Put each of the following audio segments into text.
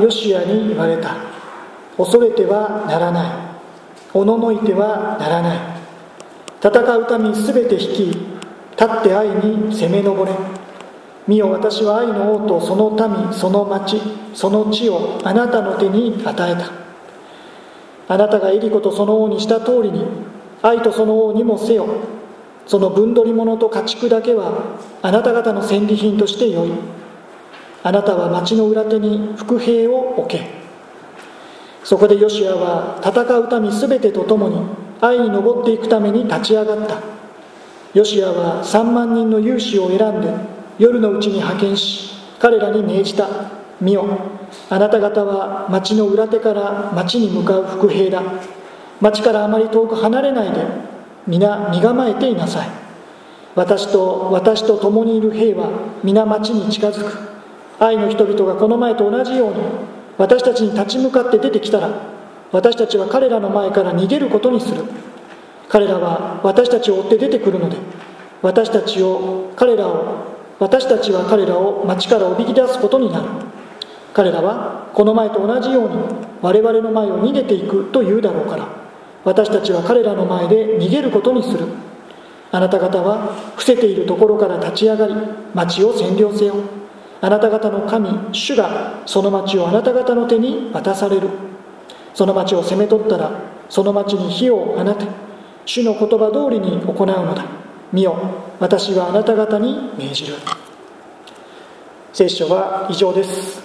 ヨシアに言われた。恐れてはならない。おののいてはならない。戦う民すべて率い立って愛に攻め上れ。見よ私は愛の王とその民その町その地をあなたの手に与えた。あなたがエリコとその王にした通りに愛とその王にもせよ。その分取り物と家畜だけはあなた方の戦利品としてよい。あなたは町の裏手に伏兵を置け。そこでヨシアは戦う民すべてと共に愛に登っていくために立ち上がった。ヨシアは3万人の勇士を選んで夜のうちに派遣し彼らに命じた。見よあなた方は町の裏手から町に向かう伏兵だ。町からあまり遠く離れないで皆身構えていなさい。私と私と共にいる兵は皆町に近づく。愛の人々がこの前と同じように私たちに立ち向かって出てきたら私たちは彼らの前から逃げることにする。彼らは私たちを追って出てくるので私たちを彼らを私たちは彼らを町からおびき出すことになる。彼らはこの前と同じように我々の前を逃げていくと言うだろうから私たちは彼らの前で逃げることにする。あなた方は伏せているところから立ち上がり町を占領せよ。あなた方の神主がその町をあなた方の手に渡される。その町を攻め取ったらその町に火を放て。主の言葉通りに行うのだ。見よ私はあなた方に命じる。聖書は以上です。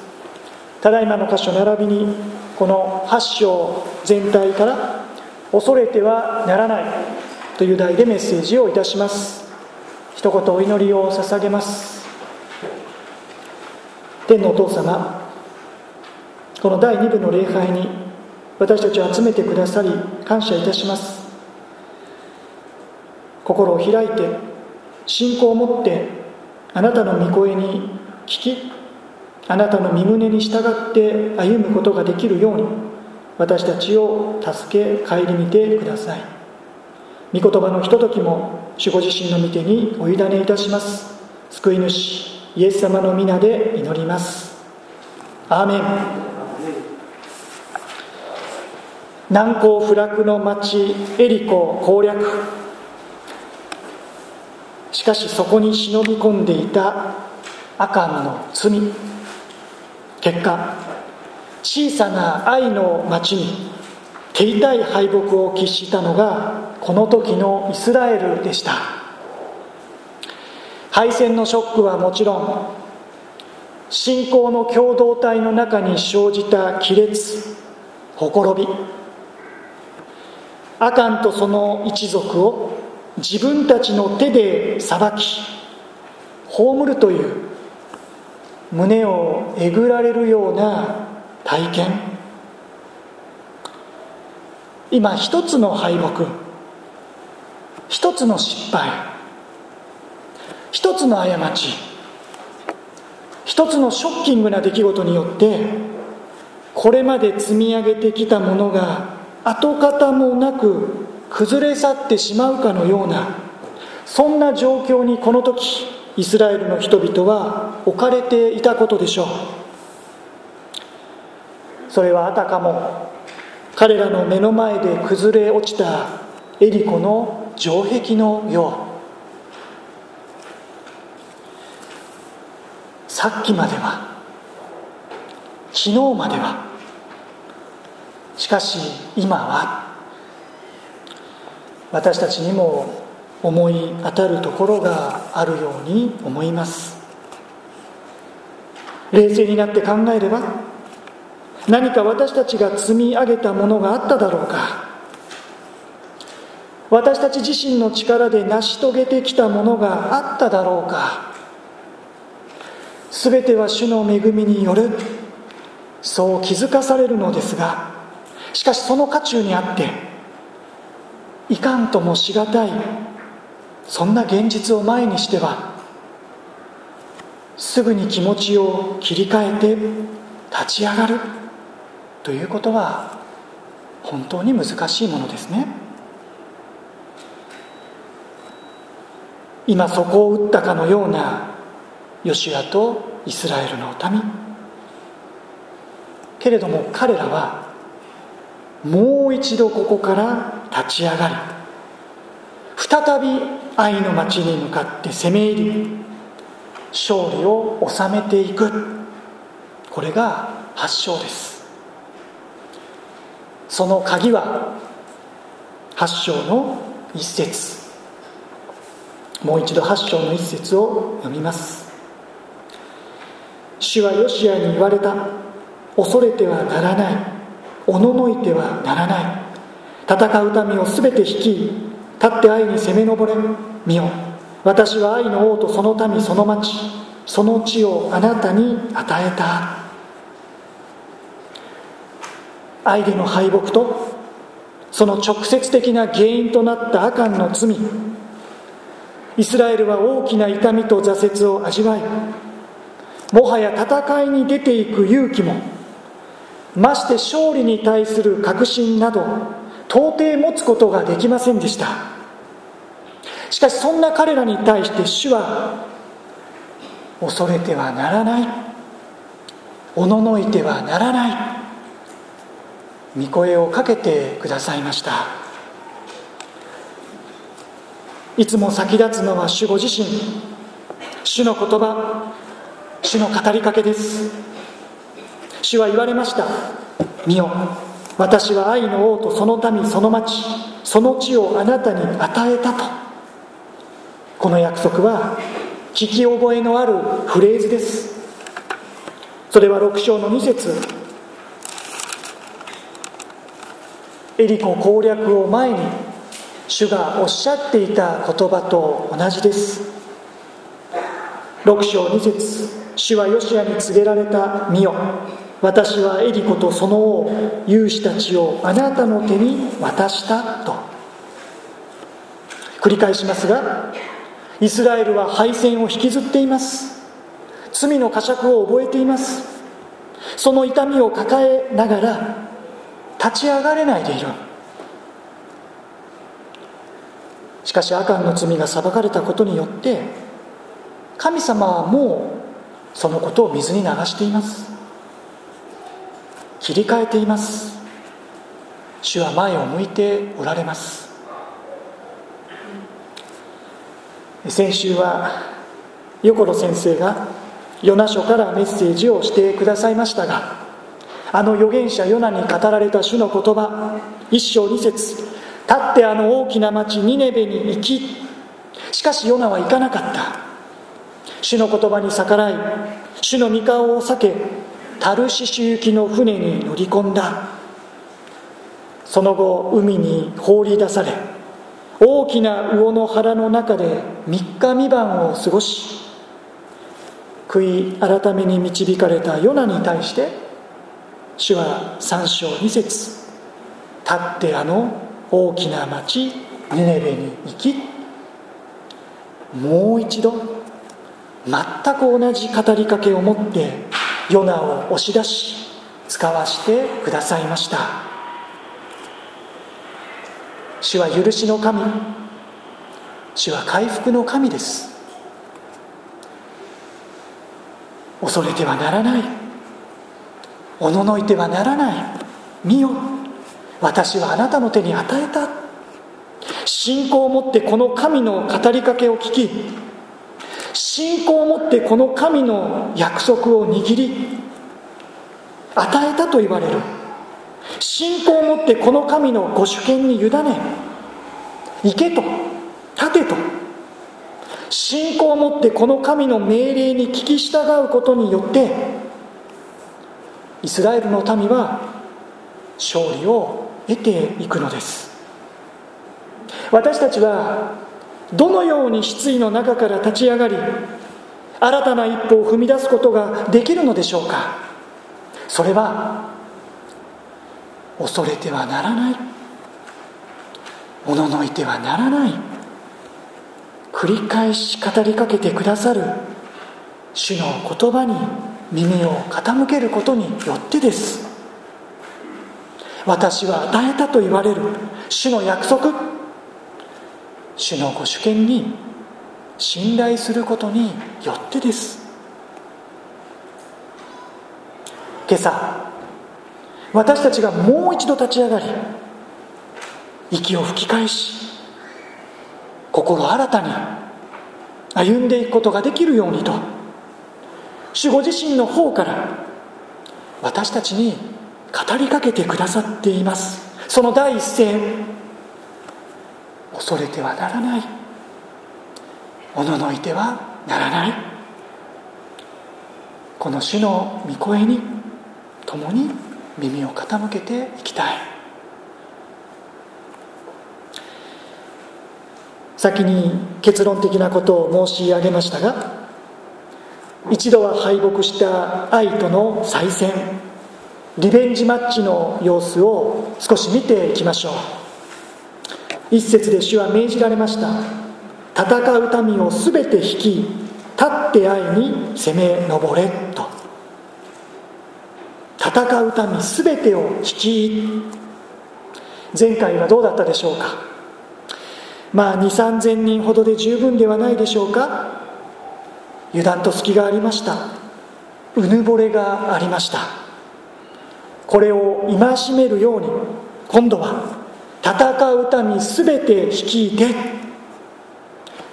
ただいまの箇所並びにこの8章全体から恐れてはならないという題でメッセージをいたします。一言お祈りを捧げます。天のお父様この第2部の礼拝に私たちを集めてくださり感謝いたします。心を開いて信仰を持ってあなたの御声に聞きあなたの御胸に従って歩むことができるように私たちを助け顧みてください。御言葉のひとときも守護自身の御手にお委ねいたします。救い主。イエス様の皆で祈ります。アーメン。難攻不落の町エリコ攻略。しかしそこに忍び込んでいたアカンの罪。結果小さな愛の町に手痛い敗北を喫したのがこの時のイスラエルでした。敗戦のショックはもちろん信仰の共同体の中に生じた亀裂ほころび。アカンとその一族を自分たちの手で裁き葬るという胸をえぐられるような体験。今一つの敗北一つの失敗。一つの過ち一つのショッキングな出来事によってこれまで積み上げてきたものが跡形もなく崩れ去ってしまうかのようなそんな状況にこの時イスラエルの人々は置かれていたことでしょう。それはあたかも彼らの目の前で崩れ落ちたエリコの城壁のよう。さっきまでは昨日までは。しかし今は私たちにも思い当たるところがあるように思います。冷静になって考えれば何か私たちが積み上げたものがあっただろうか。私たち自身の力で成し遂げてきたものがあっただろうか。全ては主の恵みによる。そう気づかされるのですがしかしその渦中にあっていかんともしがたいそんな現実を前にしてはすぐに気持ちを切り替えて立ち上がる。ということは本当に難しいものですね。今そこを打ったかのようなヨシアとイスラエルの民。けれども彼らはもう一度ここから立ち上がり再び愛の町に向かって攻め入り勝利を収めていく。これが発祥です。その鍵は発祥の一節。もう一度発祥の一節を読みます。主はヨシアに言われた。恐れてはならない。おののいてはならない。戦う民を全て率い立って愛に攻め上れ。見よ。私は愛の王とその民その町。その地をあなたに与えた。愛での敗北とその直接的な原因となったアカンの罪。イスラエルは大きな痛みと挫折を味わいもはや戦いに出ていく勇気もまして勝利に対する確信など到底持つことができませんでした。しかしそんな彼らに対して主は恐れてはならない。おののいてはならない。御声をかけてくださいました。いつも先立つのは主ご自身。主の言葉。主の語りかけです。主は言われました。見よ私は愛の王とその民その町その地をあなたに与えたと。この約束は聞き覚えのあるフレーズです。それは6章の2節。エリコ攻略を前に主がおっしゃっていた言葉と同じです。6章2節。主はヨシアに告げられた見よ。私はエリコとその王勇士たちをあなたの手に渡したと。繰り返しますがイスラエルは敗戦を引きずっています。罪の呵責を覚えています。その痛みを抱えながら立ち上がれないでいるしかしアカンの罪が裁かれたことによって神様はもうそのことを水に流しています。切り替えています。主は前を向いておられます。先週は横野先生がヨナ書からメッセージをしてくださいましたがあの預言者ヨナに語られた主の言葉一章二節立ってあの大きな町ニネベに行きしかしヨナは行かなかった。主の言葉に逆らい主の御顔を避けタルシシ行きの船に乗り込んだ。その後海に放り出され大きな魚の腹の中で3日三晩を過ごし悔い改めに導かれたヨナに対して主は3章2節立ってあの大きな町ニネベに行きもう一度全く同じ語りかけを持ってヨナを押し出し使わしてくださいました。主は許しの神。主は回復の神です。恐れてはならない。おののいてはならない。見よ。私はあなたの手に与えた。信仰を持ってこの神の語りかけを聞き信仰を持ってこの神の約束を握り与えたと言われる。信仰を持ってこの神のご主権に委ね行けと立てと。信仰を持ってこの神の命令に聞き従うことによってイスラエルの民は勝利を得ていくのです。私たちはどのように失意の中から立ち上がり新たな一歩を踏み出すことができるのでしょうか。それは恐れてはならない。おののいてはならない。繰り返し語りかけてくださる。主の言葉に耳を傾けることによってです。私は与えたと言われる。主の約束。主のご主権に信頼することによってです。今朝私たちがもう一度立ち上がり息を吹き返し心新たに歩んでいくことができるようにと主ご自身の方から私たちに語りかけてくださっています。その第一声。恐れてはならない。おののいてはならない。この主の御声に共に耳を傾けていきたい。先に結論的なことを申し上げましたが一度は敗北した愛との再戦リベンジマッチの様子を少し見ていきましょう。一節で主は命じられました。戦う民を全て引き立って愛に攻め上れと。戦う民全てを引き前回はどうだったでしょうか。まあ2 3 0 0 0人ほどで十分ではないでしょうか。油断と隙がありました。うぬぼれがありました。これを戒めるように今度は戦う民全て率いて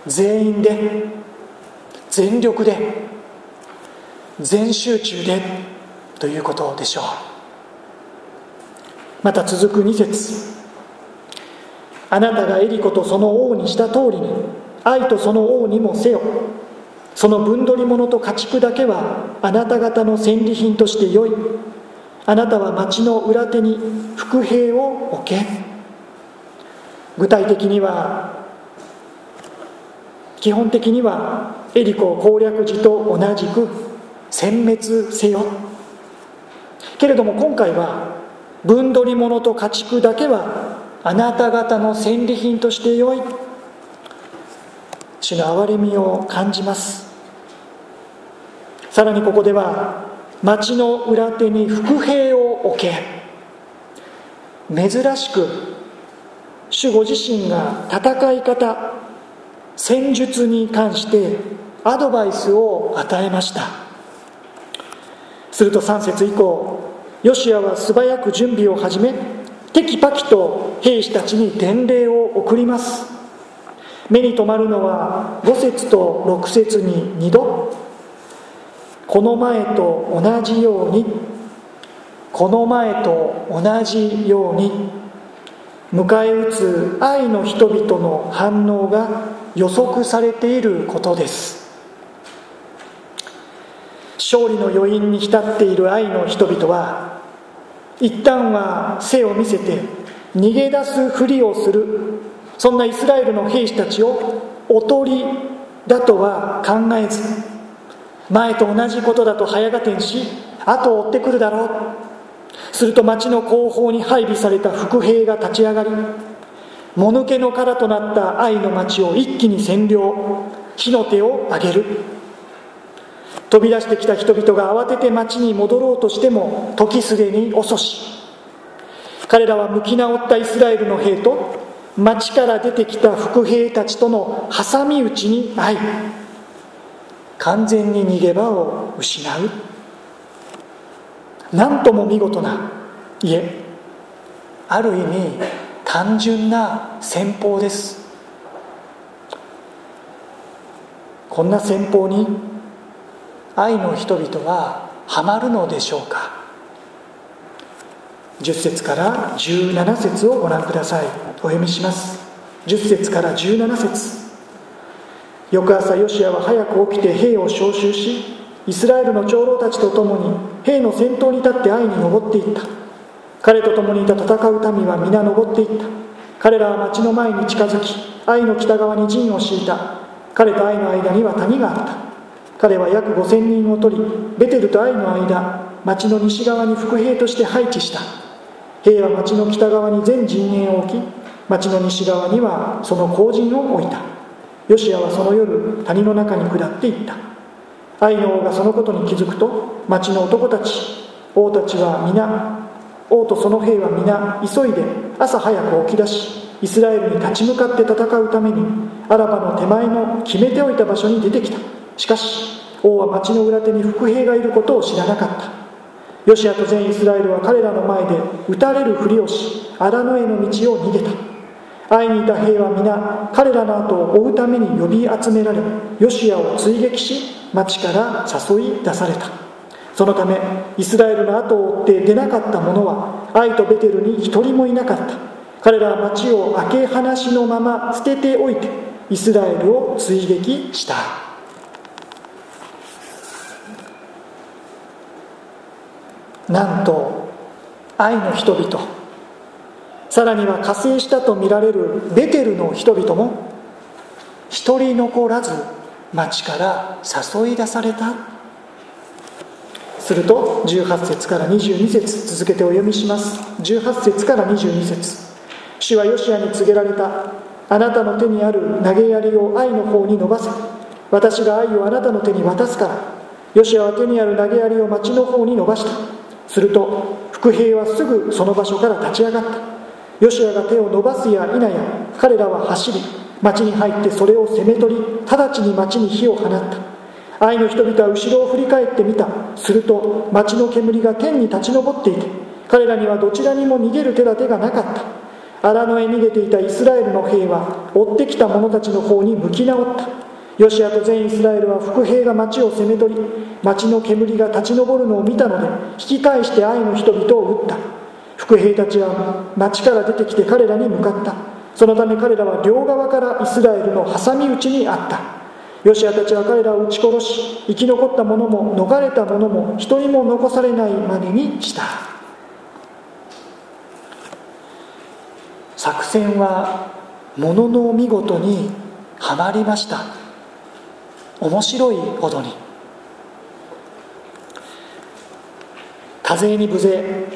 全員で全力で全集中でということでしょう。また続く2節。あなたがエリコとその王にした通りに愛とその王にもせよ。その分取り物と家畜だけはあなた方の戦利品としてよい。あなたは町の裏手に伏兵を置け。具体的には基本的にはエリコ攻略時と同じく殲滅せよ。けれども今回は分取り物と家畜だけはあなた方の戦利品としてよい。主の憐れみを感じます。さらにここでは町の裏手に伏兵を置け。珍しく主ご自身が戦い方戦術に関してアドバイスを与えました。すると3節以降ヨシアは素早く準備を始めテキパキと兵士たちに伝令を送ります。目に留まるのは5節と6節に2度。この前と同じようにこの前と同じように迎え撃つ愛の人々の反応が予測されていることです。勝利の余韻に浸っている愛の人々は一旦は背を見せて逃げ出すふりをする。そんなイスラエルの兵士たちをおとりだとは考えず前と同じことだと早合点し後を追ってくるだろう。すると町の後方に配備された伏兵が立ち上がりもぬけの殻となった愛の町を一気に占領火の手を挙げる。飛び出してきた人々が慌てて町に戻ろうとしても時すでに遅し。彼らは向き直ったイスラエルの兵と町から出てきた伏兵たちとの挟み撃ちに遭い完全に逃げ場を失う。何とも見事ないえある意味単純な戦法です。こんな戦法に愛の人々はハマるのでしょうか。10節から17節をご覧ください。お読みします。10節から17節。翌朝ヨシアは早く起きて兵を招集しイスラエルの長老たちと共に兵の先頭に立って愛に登っていった。彼と共にいた戦う民は皆登っていった。彼らは町の前に近づき愛の北側に陣を敷いた。彼と愛の間には谷があった。彼は約5000人を取りベテルと愛の間町の西側に伏兵として配置した。兵は町の北側に全陣営を置き町の西側にはその後陣を置いた。ヨシアはその夜谷の中に下っていった。愛の王がそのことに気づくと町の男たち王たちは皆王とその兵は皆急いで朝早く起き出しイスラエルに立ち向かって戦うためにアラバの手前の決めておいた場所に出てきた。しかし王は町の裏手に伏兵がいることを知らなかった。ヨシアと全イスラエルは彼らの前で撃たれるふりをし荒野への道を逃げた。会いにいた兵は皆彼らの後を追うために呼び集められヨシアを追撃し町から誘い出された。そのためイスラエルの後を追って出なかった者は愛とベテルに一人もいなかった。彼らは町を開け放しのまま捨てておいてイスラエルを追撃した。なんと愛の人々さらには加勢したとみられるベテルの人々も一人残らず町から誘い出された。すると18節から22節続けてお読みします。18節から22節。主はヨシアに告げられた。あなたの手にある投げ槍を愛の方に伸ばせ。私が愛をあなたの手に渡すから。ヨシアは手にある投げ槍を町の方に伸ばした。すると伏兵はすぐその場所から立ち上がった。ヨシアが手を伸ばすや否や彼らは走り町に入ってそれを攻め取り直ちに町に火を放った。愛の人々は後ろを振り返ってみた。すると町の煙が天に立ち上っていて彼らにはどちらにも逃げる手立てがなかった。荒野へ逃げていたイスラエルの兵は追ってきた者たちの方に向き直った。ヨシアと全イスラエルは伏兵が町を攻め取り町の煙が立ち上るのを見たので引き返して愛の人々を撃った。伏兵たちは町から出てきて彼らに向かった。そのため彼らは両側からイスラエルの挟み撃ちにあった。ヨシアたちは彼らを撃ち殺し生き残った者も逃れた者も一人も残されないまでにした。作戦はものの見事にはまりました。面白いほどに。多勢に無勢。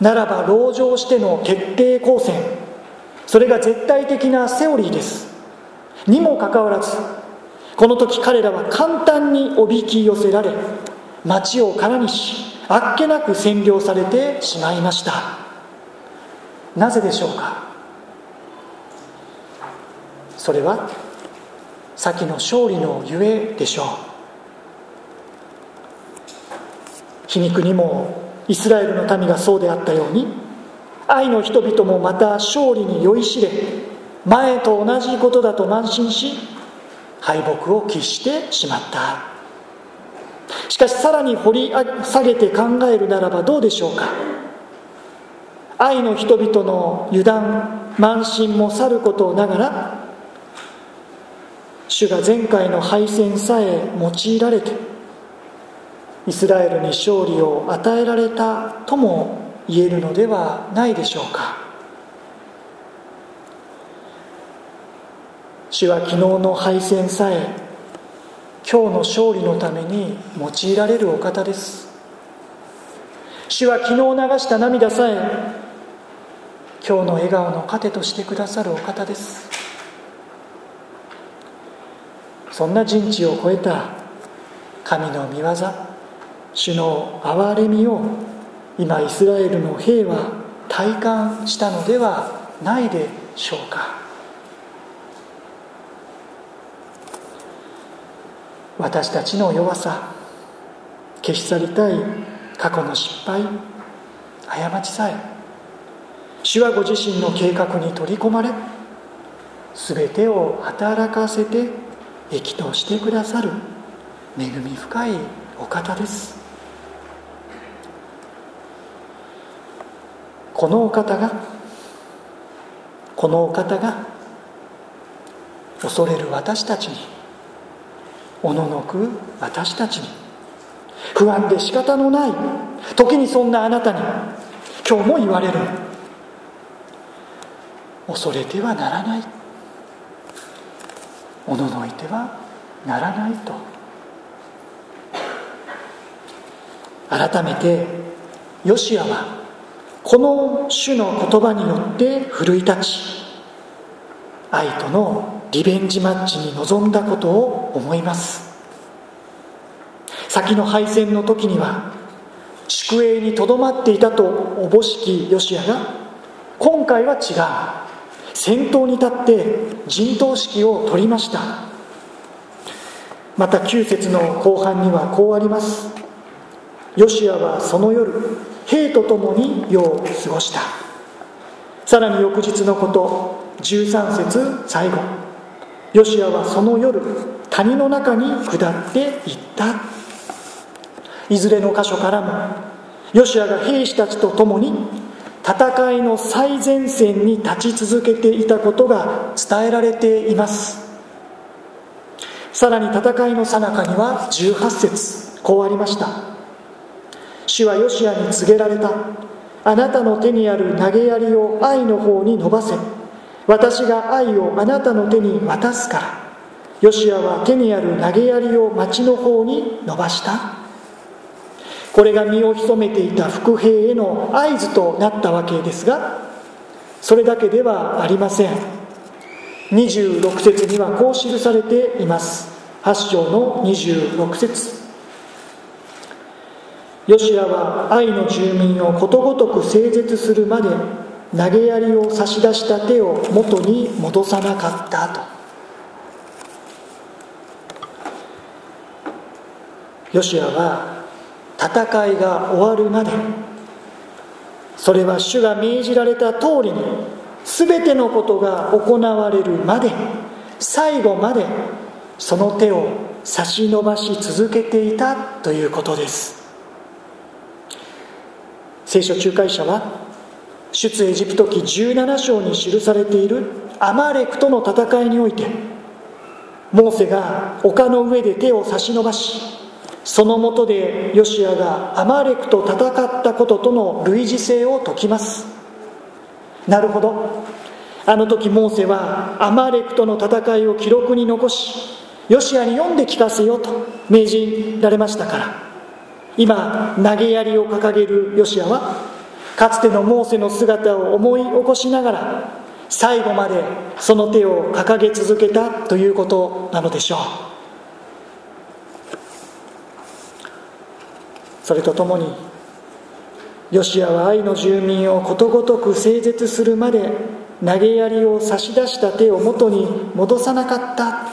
ならば籠城しての徹底抗戦。それが絶対的なセオリーです。にもかかわらずこの時彼らは簡単におびき寄せられ町を空にしあっけなく占領されてしまいました。なぜでしょうか？それは先の勝利のゆえでしょう。皮肉にもイスラエルの民がそうであったように愛の人々もまた勝利に酔いしれ前と同じことだと慢心し敗北を喫してしまった。しかしさらに掘り下げて考えるならばどうでしょうか。愛の人々の油断慢心もさることながら主が前回の敗戦さえ用いられてイスラエルに勝利を与えられたとも言えるのではないでしょうか。主は昨日の敗戦さえ今日の勝利のために用いられるお方です。主は昨日流した涙さえ今日の笑顔の糧としてくださるお方です。そんな人知を超えた神の御業。主の憐れみを今イスラエルの兵は体感したのではないでしょうか。私たちの弱さ消し去りたい過去の失敗過ちさえ主はご自身の計画に取り込まれ全てを働かせて益としてくださる恵み深いお方です。このお方がこのお方が恐れる私たちにおののく私たちに不安で仕方のない時にそんなあなたに今日も言われる。恐れてはならない。おののいてはならないと。改めてヨシアはこの主の言葉によって奮い立ち愛とのリベンジマッチに臨んだことを思います。先の敗戦の時には宿営にとどまっていたとおぼしきヨシアが今回は違う。先頭に立って陣頭指揮を取りました。また9節の後半にはこうあります。ヨシアはその夜兵と共に夜を過ごした。さらに翌日のこと13節最後。ヨシアはその夜谷の中に下っていった。いずれの箇所からもヨシアが兵士たちと共に戦いの最前線に立ち続けていたことが伝えられています。さらに戦いの最中には18節こうありました。主はヨシアに告げられた。あなたの手にある投げ槍を愛の方に伸ばせ。私が愛をあなたの手に渡すから。ヨシアは手にある投げ槍を町の方に伸ばした。これが身を潜めていた伏兵への合図となったわけですがそれだけではありません。26節にはこう記されています。8章の26節。ヨシアは愛の住民をことごとく整絶するまで投げ槍を差し出した手を元に戻さなかったと。ヨシアは戦いが終わるまでそれは主が命じられた通りに全てのことが行われるまで最後までその手を差し伸ばし続けていたということです。聖書仲介者は出エジプト記17章に記されているアマレクとの戦いにおいてモーセが丘の上で手を差し伸ばしそのもとでヨシアがアマレクと戦ったこととの類似性を説きます。なるほど。あの時モーセはアマレクとの戦いを記録に残しヨシアに読んで聞かせよと命じられましたから。今投げ槍を掲げるヨシアはかつてのモーセの姿を思い起こしながら最後までその手を掲げ続けたということなのでしょう。それとともにヨシアは愛の住民をことごとく整絶するまで投げ槍を差し出した手を元に戻さなかった。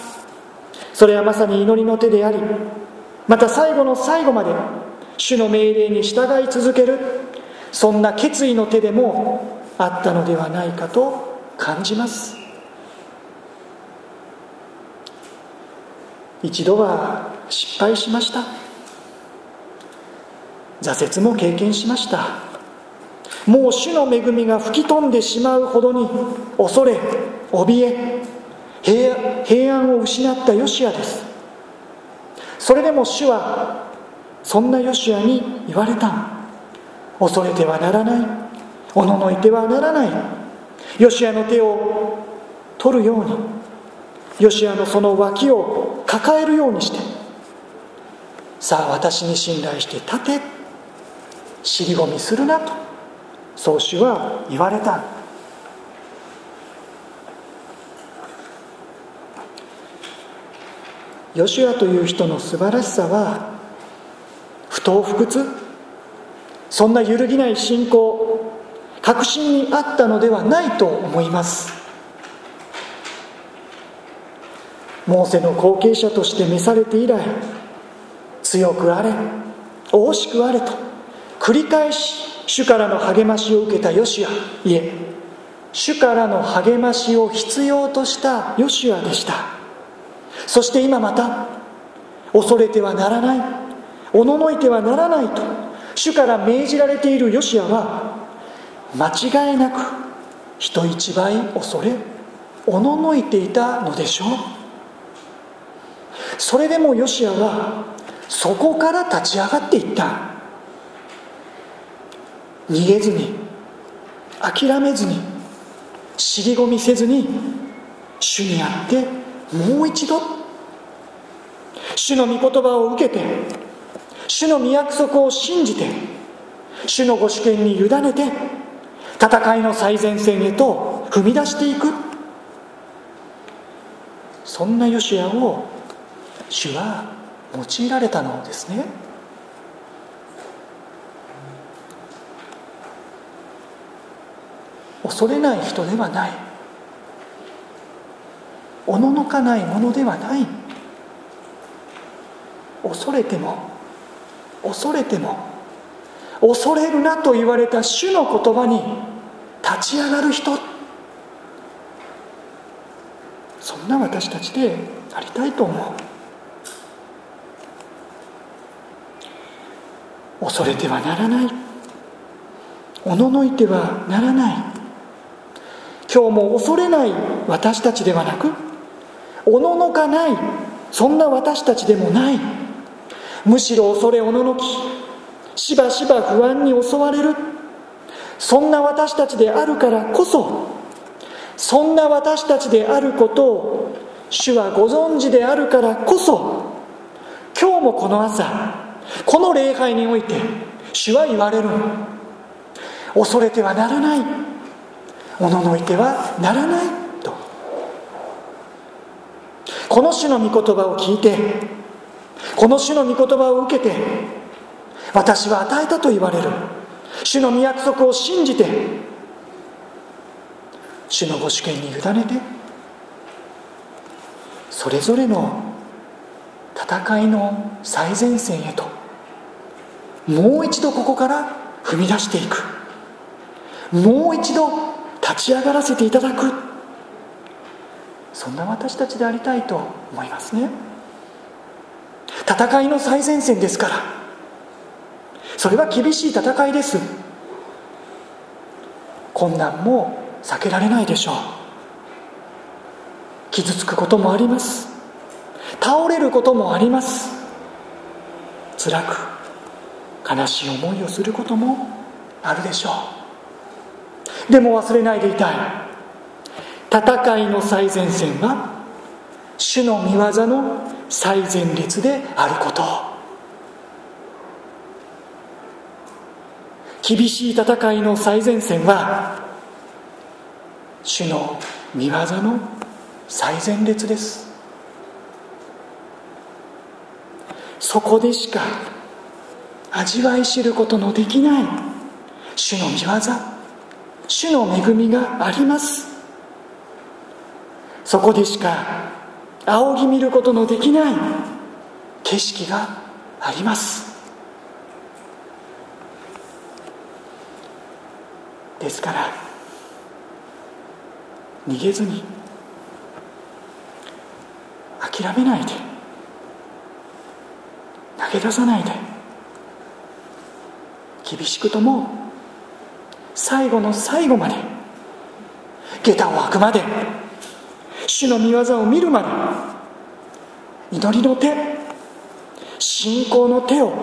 それはまさに祈りの手でありまた最後の最後まで主の命令に従い続ける。そんな決意の手でもあったのではないかと感じます。一度は失敗しました。挫折も経験しました。もう主の恵みが吹き飛んでしまうほどに恐れ怯え平安を失ったヨシアです。それでも主はそんなヨシアに言われた。恐れてはならない。おののいてはならない。ヨシアの手を取るように。ヨシアのその脇を抱えるようにして。さあ私に信頼して立て。尻込みするなと。宗主は言われた。ヨシアという人の素晴らしさは不当不屈？そんな揺るぎない信仰確信にあったのではないと思います。モーセの後継者として召されて以来強くあれ惜しくあれと繰り返し主からの励ましを受けたヨシュア。いえ主からの励ましを必要としたヨシュアでした。そして今また恐れてはならない。おののいてはならないと。主から命じられているヨシアは間違いなく人一倍恐れおののいていたのでしょう。それでもヨシアはそこから立ち上がっていった。逃げずに諦めずに尻込みせずに主にあってもう一度主の御言葉を受けて主の御約束を信じて主のご主権に委ねて戦いの最前線へと踏み出していく。そんなヨシアを主は用いられたのですね。恐れない人ではない。おののかないものではない。恐れても恐れても恐れるなと言われた主の言葉に立ち上がる人。そんな私たちでありたいと思う。恐れてはならない。おののいてはならない。今日も恐れない。私たちではなくおののかない。そんな私たちでもない。むしろ恐れおののきしばしば不安に襲われる。そんな私たちであるからこそそんな私たちであることを主はご存知であるからこそ今日もこの朝この礼拝において主は言われる。恐れてはならない。おののいてはならないと。この主の御言葉を聞いてこの主の御言葉を受けて私は与えたと言われる。主の御約束を信じて主のご主権に委ねてそれぞれの戦いの最前線へともう一度ここから踏み出していく。もう一度立ち上がらせていただく。そんな私たちでありたいと思いますね。戦いの最前線ですから。それは厳しい戦いです。困難も避けられないでしょう。傷つくこともあります。倒れることもあります。辛く悲しい思いをすることもあるでしょう。でも忘れないでいたい。戦いの最前線は主の御業の最前列であること。厳しい戦いの最前線は主の御業の最前列です。そこでしか味わい知ることのできない主の御業主の恵みがあります。そこでしか仰ぎ見ることのできない。景色があります。ですから逃げずに諦めないで投げ出さないで厳しくとも最後の最後まで下駄を履くまで主の御業を見るまで祈りの手信仰の手を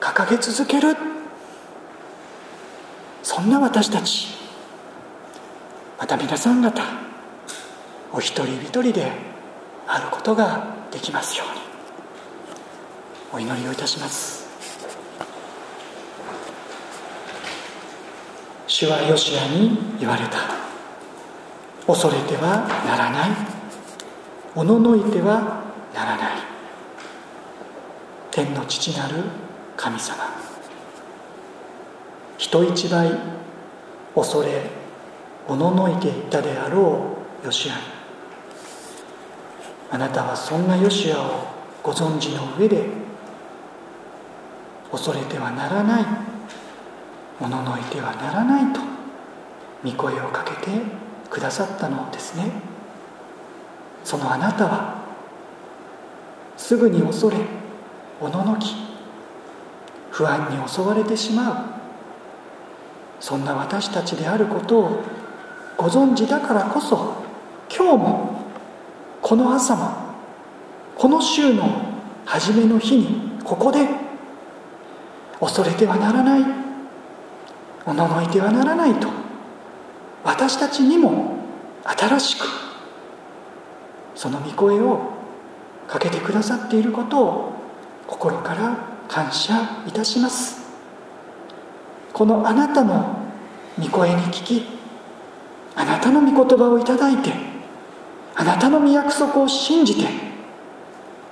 掲げ続ける。そんな私たちまた皆さん方お一人一人であることができますように。お祈りをいたします。主はヨシアに言われた。恐れてはならない。おののいてはならない。天の父なる神様。人一倍恐れおののいていたであろうヨシアあなたはそんなヨシアをご存知の上で恐れてはならない。おののいてはならないと御声をかけてくださったのですね。そのあなたはすぐに恐れおののき不安に襲われてしまう。そんな私たちであることをご存知だからこそ今日もこの朝もこの週の初めの日にここで恐れてはならないおののいてはならないと私たちにも新しくその御声をかけてくださっていることを心から感謝いたします。このあなたの御声に聞きあなたの御言葉をいただいてあなたの御約束を信じて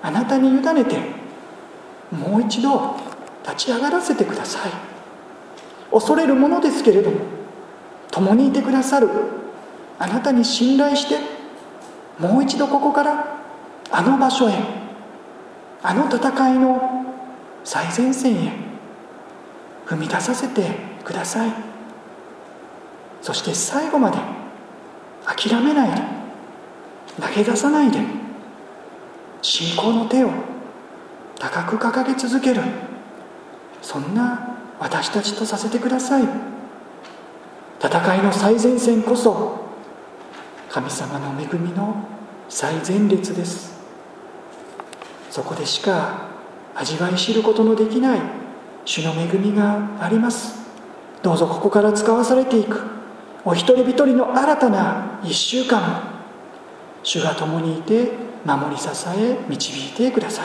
あなたに委ねてもう一度立ち上がらせてください。恐れるものですけれども共にいてくださる。あなたに信頼してもう一度ここからあの場所へあの戦いの最前線へ踏み出させてください。そして最後まで諦めないで投げ出さないで信仰の手を高く掲げ続ける。そんな私たちとさせてください。戦いの最前線こそ神様の恵みの最前列です。そこでしか味わい知ることのできない主の恵みがあります。どうぞここから使わされていく。お一人一人の新たな一週間。主が共にいて守り支え導いてくださ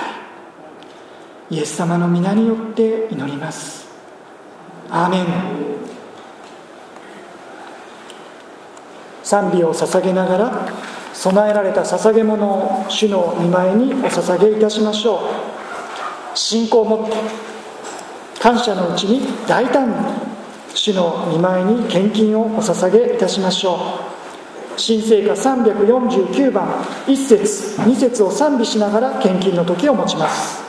い。イエス様の皆によって祈ります。アーメン。賛美を捧げながら備えられた捧げ物を主の御前にお捧げいたしましょう。信仰を持って感謝のうちに大胆に主の御前に献金をお捧げいたしましょう。新聖歌349番1節2節を賛美しながら献金の時を持ちます。